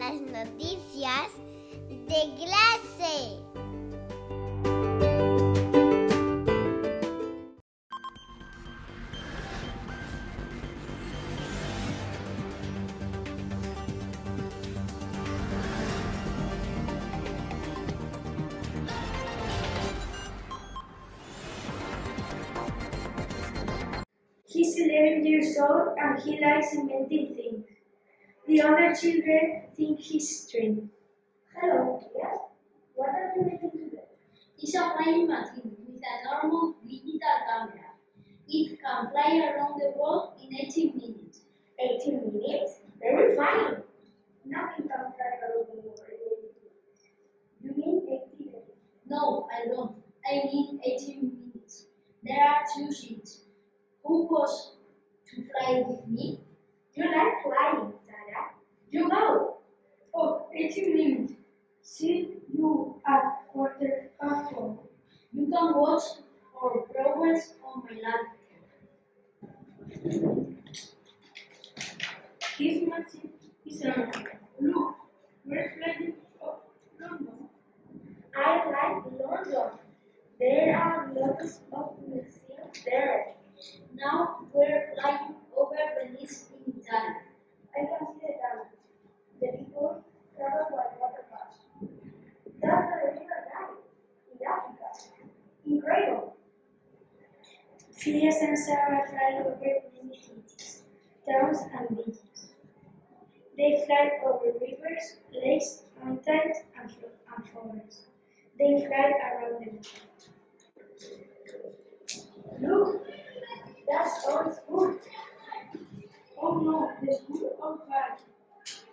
las noticias de clase. He's 11 years old and he likes inventing things. The other children think he's strange. Hello, Matthias. What are you making today? It's a flying machine with an enormous digital camera. It can fly around the world in 18 minutes. 18 minutes? Very funny. Nothing can fly around the world in 18 minutes. You mean 80 minutes? No, I don't. I mean 18 minutes. There are two seats. Who goes to fly with me? You like flying, Sarah. You go. Oh, 18 minutes. See you at quarter past four. You can watch our progress on my laptop. This machine is amazing. Look, we're flying London. I like London. There are lots of museums there. Now we're flying over Venice in Italy. I can see the gardens. The people travel by watercraft. That's the river Nile in Africa. Incredible. Phileas and Sarah fly over many cities, towns, and beaches. They fly over rivers, lakes, mountains, and, and forests. They fly around the world. Look, that's our school. Oh no, the school on fire.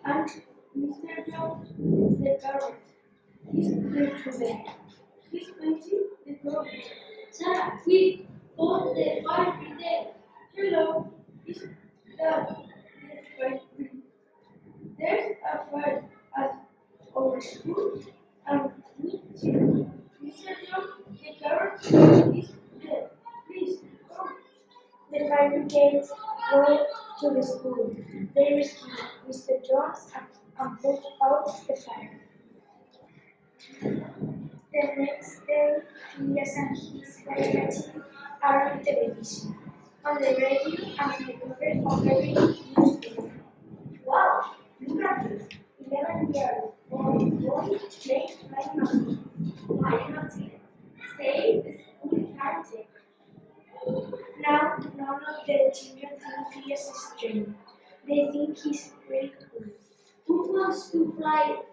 And Mr. Jones, the parrot, he's there today. The door. Sarah, quick! Go to the fire brigade. Hello, fire brigade? There's a fire at our school and Mr. Mr. Jones, the parrot, is there. Please come. The fire brigade go to the school. They rescue Mr. Jones and put out the fire. The next day, Phileas and his team are on television, on the radio, and the cover of every newspaper. Wow! Look at this! 11 years old boy playing. I cannot see it. Say, the school can't now, none of the children think Phileas is strange. They think he's pretty cool. Who wants to fly